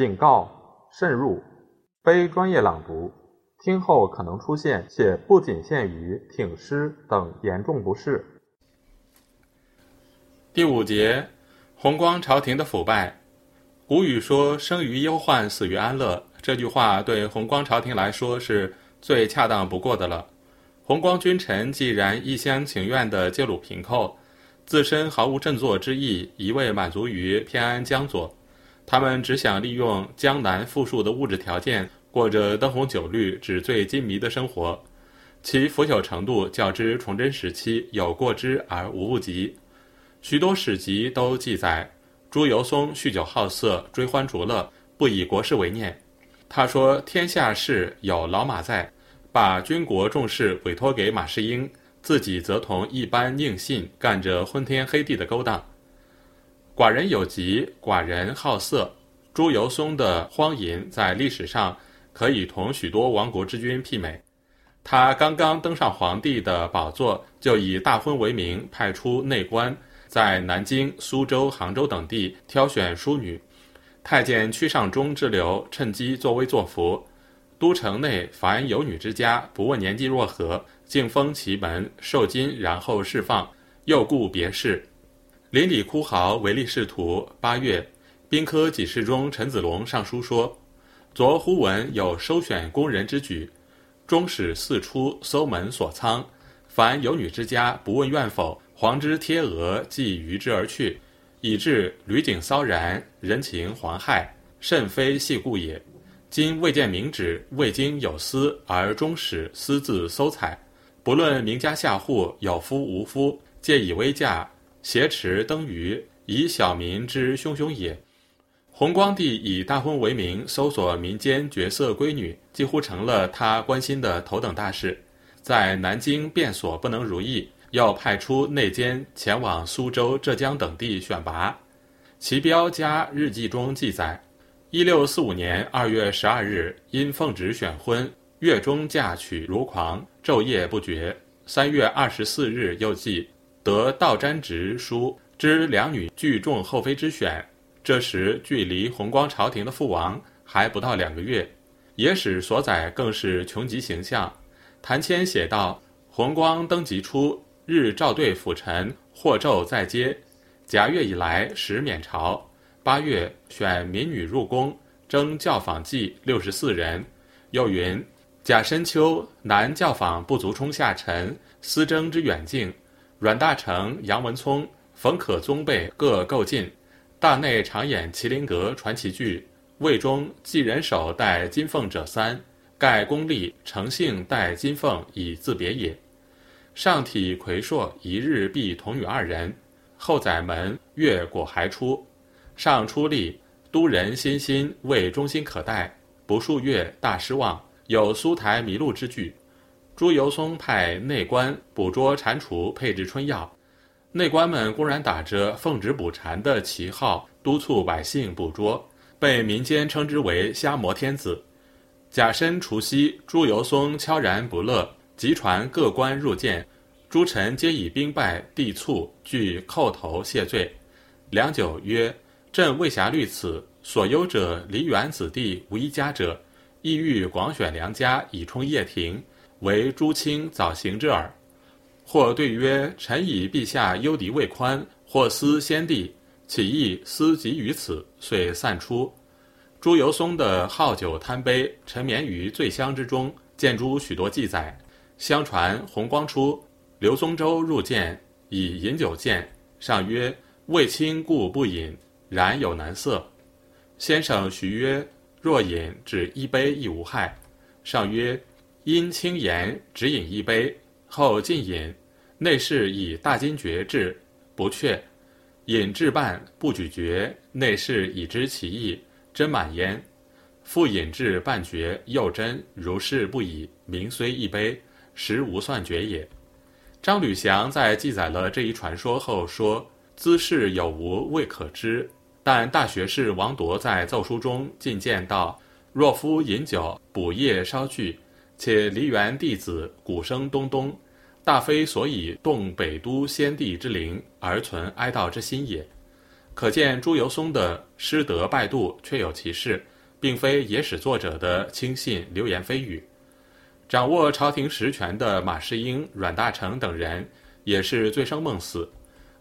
警告：慎入，非专业朗读，听后可能出现且不仅限于挺尸等严重不适。第五节，弘光朝廷的腐败。古语说“生于忧患，死于安乐”，这句话对弘光朝廷来说是最恰当不过的了。弘光君臣既然一厢情愿地揭露平寇，自身毫无振作之意，一味满足于偏安江左，他们只想利用江南富庶的物质条件，过着灯红酒绿、纸醉金迷的生活，其腐朽程度较之崇祯时期有过之而无不及。许多史籍都记载，朱由崧酗酒好色，追欢逐乐，不以国事为念。他说：“天下事有老马在，把军国重事委托给马士英，自己则同一般佞信干着昏天黑地的勾当。寡人有疾，寡人好色。朱由崧的荒淫在历史上可以同许多亡国之君媲美。他刚刚登上皇帝的宝座，就以大婚为名，派出内官。”在南京、苏州、杭州等地挑选淑女，太监屈尚忠之流趁机作威作福。都城内凡有女之家，不问年纪若何，竟封其门受金，然后释放，又雇别事。邻里哭嚎，唯利是图。八月，兵科给事中陈子龙上书说：“昨忽闻有收选工人之举，终使四出搜门锁仓，凡有女之家，不问愿否。”黄之贴额，即于之而去，以致吕景骚然，人情惶害，甚非细故也。今未见明旨，未经有司，而终使私自搜采，不论名家下户有夫无夫，借以威驾，挟持登舆，以小民之汹汹也。弘光帝以大婚为名，搜索民间绝色闺女，几乎成了他关心的头等大事。在南京变所不能如意。要派出内监前往苏州、浙江等地选拔。齐彪家日记中记载：一六四五年二月十二日，因奉旨选婚，月中嫁娶如狂，昼夜不绝。三月二十四日又记得道詹直书，知两女聚众后妃之选。这时距离弘光朝廷的父王还不到两个月。野史所载更是穷极形象。谭谦写道：弘光登基初。日照对辅臣，或昼在街。甲月以来，始免朝。八月选民女入宫，征教坊妓六十四人。又云：甲申秋，南教坊不足充下臣，思征之远近。阮大铖、杨文聪、冯可宗辈各构进。大内常演麒麟阁传奇剧。魏忠继人手待金凤者三，盖公立诚信待金凤以自别也。上体魁硕，一日必同女二人。后载门月果还出，上出力，都人心心为忠心可待。不数月，大失望，有苏台迷路之句。朱由崧派内官捕捉蟾蜍，配置春药。内官们公然打着奉旨捕蝉的旗号，督促百姓捕捉，被民间称之为“瞎魔天子”。甲申除夕，朱由崧悄然不乐。即传各官入见，诸臣皆以兵败地促，俱叩头谢罪。良久曰：“朕未暇虑此，所忧者梨园子弟无一家者，意欲广选良家以充掖庭，为诸卿早行之耳。”或对曰：“臣以陛下忧敌未宽，或思先帝，起意思及于此，遂散出。”朱由崧的好酒贪杯，沉湎于醉乡之中，见诸许多记载。相传弘光初，刘宗周入见，以饮酒见，上曰：“未清故不饮，然有难色。”先生徐曰：“若饮，只一杯亦无害。”上曰：“因轻言，只饮一杯，后尽饮。内侍以大金爵制，不却。饮至半，不举爵，内侍已知其意，斟满焉。复饮至半爵，又斟，如是不已，名虽一杯。”实无算绝也。张吕祥在记载了这一传说后说：“兹事有无未可知。”但大学士王铎在奏书中进谏道：“若夫饮酒，补夜稍聚，且梨园弟子鼓声咚咚，大非所以动北都先帝之灵而存哀悼之心也。可见朱由崧的失德败度确有其事，并非野史作者的轻信流言蜚语。掌握朝廷实权的马士英、阮大铖等人也是醉生梦死，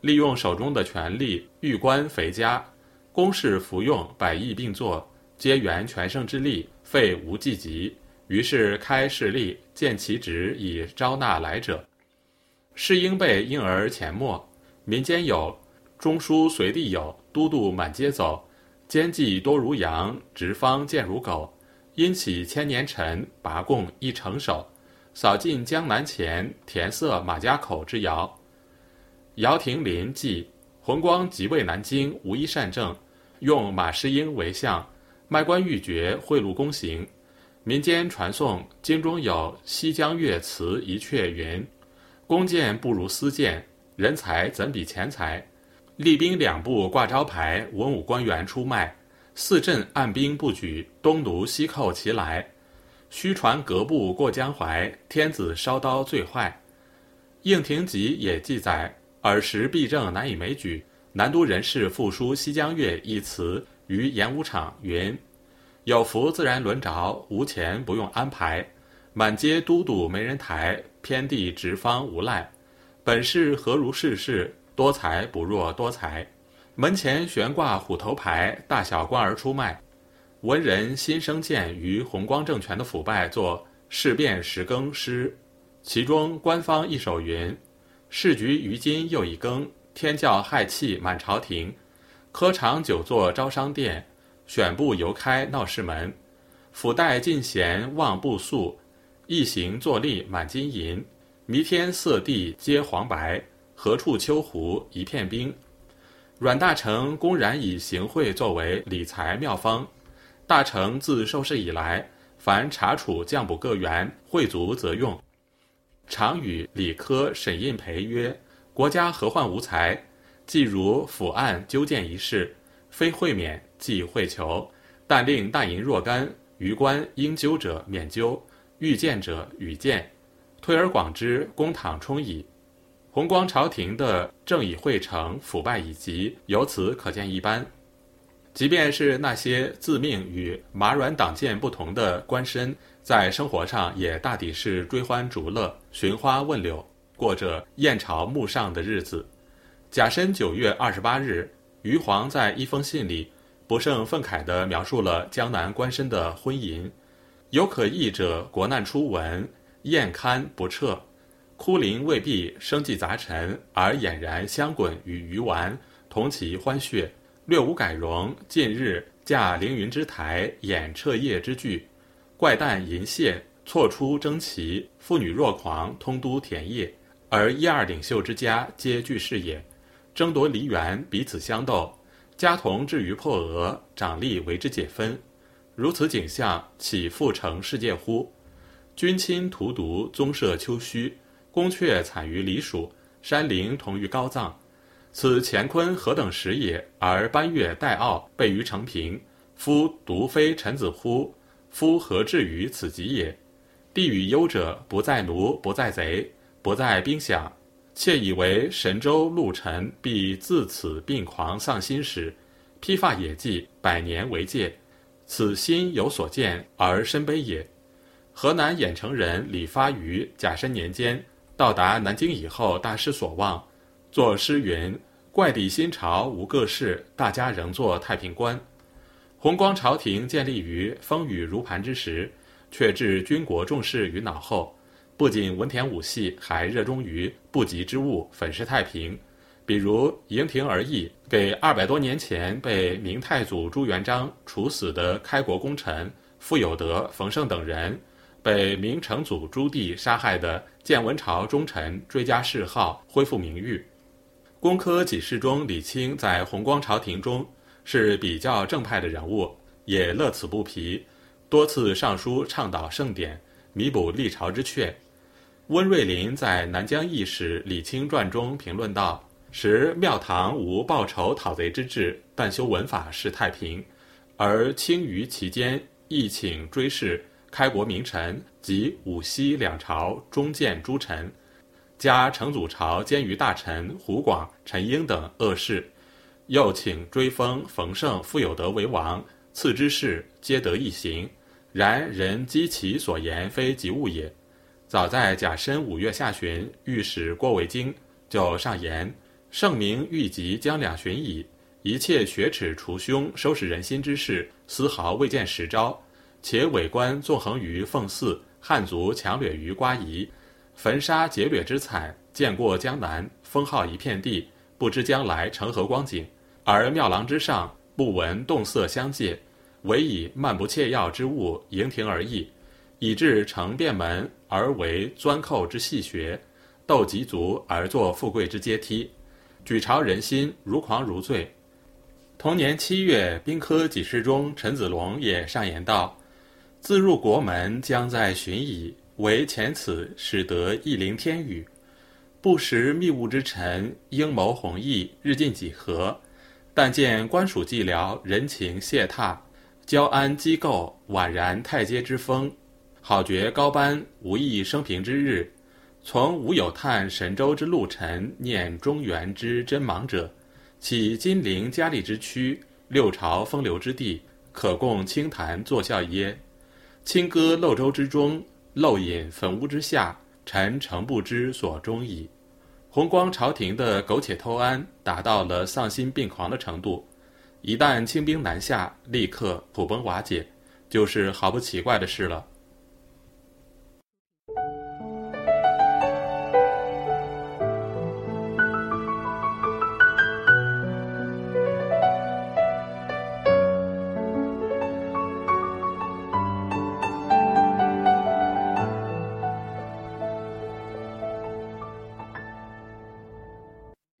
利用手中的权力，欲官肥家，公事服用，百亿并作，皆援全胜之力，废无忌及。于是开势力，建其职以招纳来者。士英辈因而潜没，民间有中书随地有，都督满街走，奸计多如羊，直方见如狗。因起千年臣，拔贡一成首，扫尽江南前，填塞马家口之谣。姚廷林记，弘光即位南京，无一善政，用马士英为相，卖官鬻爵，贿赂公行。民间传颂，经中有《西江月》词一阙云。弓箭不如私箭，人才怎比钱财？立兵两部挂招牌，文武官员出卖。四镇按兵不举，东奴西寇齐来。虚传革部过江淮，天子烧刀最坏。应廷集也记载，尔时弊政难以枚举。南都人士复书《西江月》一词于演武场云：“有福自然轮着，无钱不用安排。满街都督没人抬。”偏地直方无赖，本是何如世事？多才不若多财。门前悬挂虎头牌，大小官儿出卖。文人心生见于弘光政权的腐败，作事变时更诗。其中官方一首云：“市局于今又一更，天教害气满朝廷。科场久坐招商店，选部游开闹市门。府代进贤望不肃。”一行坐立满金银，弥天色地皆黄白，何处秋湖一片冰？阮大铖公然以行贿作为理财妙方。大成自受事以来，凡查处降补各员，会足则用。常与理科审印培曰：“国家何患无才？既如府案纠见一事，非会免即会求，但令大银若干，余官应纠者免纠。”遇见者与见，推而广之，公堂充矣。弘光朝廷的政以会成，腐败以及，由此可见一斑。即便是那些自命与马阮党建不同的官绅，在生活上也大抵是追欢逐乐、寻花问柳，过着燕朝幕上的日子。甲申九月二十八日，余皇在一封信里，不胜愤慨地描述了江南官绅的婚淫。有可议者，国难初闻，宴堪不彻，枯林未毕，生计杂陈，而俨然相滚与鱼丸，同其欢谑，略无改容。近日驾凌云之台，演彻夜之剧，怪诞淫亵，错出征旗，妇女若狂，通都田野，而一二领袖之家皆俱是也，争夺梨园，彼此相斗，家童至于破额，长吏为之解分。如此景象，岂复成世界乎？君亲荼毒，宗社丘墟，宫阙惨于离蜀，山陵同于高藏。此乾坤何等时也？而班越戴傲，备于成平。夫独非臣子乎？夫何至于此极也？地与忧者，不在奴，不在贼，不在兵饷。窃以为神州陆沉必自此病狂丧心时，披发野祭，百年为戒。此心有所见而深悲也。河南兖城人李发于甲申年间到达南京以后，大失所望，作诗云：“怪底新朝无各事，大家仍做太平官。”弘光朝廷建立于风雨如磐之时，却置军国重事于脑后，不仅文田武系，还热衷于不吉之物，粉饰太平。比如迎庭而议，给二百多年前被明太祖朱元璋处死的开国功臣傅有德、冯胜等人，被明成祖朱棣杀害的建文朝忠臣追加谥号，恢复名誉。工科给事中李清在弘光朝廷中是比较正派的人物，也乐此不疲，多次上书倡导盛典，弥补历朝之缺。温瑞麟在《南疆义史李清传》中评论道。时庙堂无报仇讨贼之志，但修文法是太平，而清于其间，亦请追谥开国名臣及武西两朝中谏诸臣，加成祖朝监于大臣胡广、陈英等恶事，又请追封冯胜、傅有德为王，赐之事皆得一行。然人讥其所言非及物也。早在甲申五月下旬，御史郭维京就上言：圣明欲及将两旬矣，一切雪耻除凶、收拾人心之事，丝毫未见实招。且伪官纵横于奉祀，汉族强掠于瓜夷，焚杀劫掠之惨，见过江南，封号一片地，不知将来成何光景。而庙廊之上，不闻动色相借。唯以漫不切要之物盈庭而已，以致成便门而为钻寇之细穴，斗极足而作富贵之阶梯，举朝人心如狂如醉。同年七月，兵科给事中陈子龙也上言道：“自入国门，将在旬矣。唯前此使得一灵天宇，不识密务之臣，阴谋弘毅，日进几何？但见官署寂寥，人情懈踏。”交安机构宛然太阶之风，好觉高班无意生平之日。从无有叹神州之陆沉，念中原之真莽者，岂金陵佳丽之区，六朝风流之地，可供清谈作笑耶？清歌漏舟之中，漏饮粉屋之下，臣诚不知所终矣。弘光朝廷的苟且偷安，达到了丧心病狂的程度。一旦清兵南下，立刻土崩瓦解，就是毫不奇怪的事了。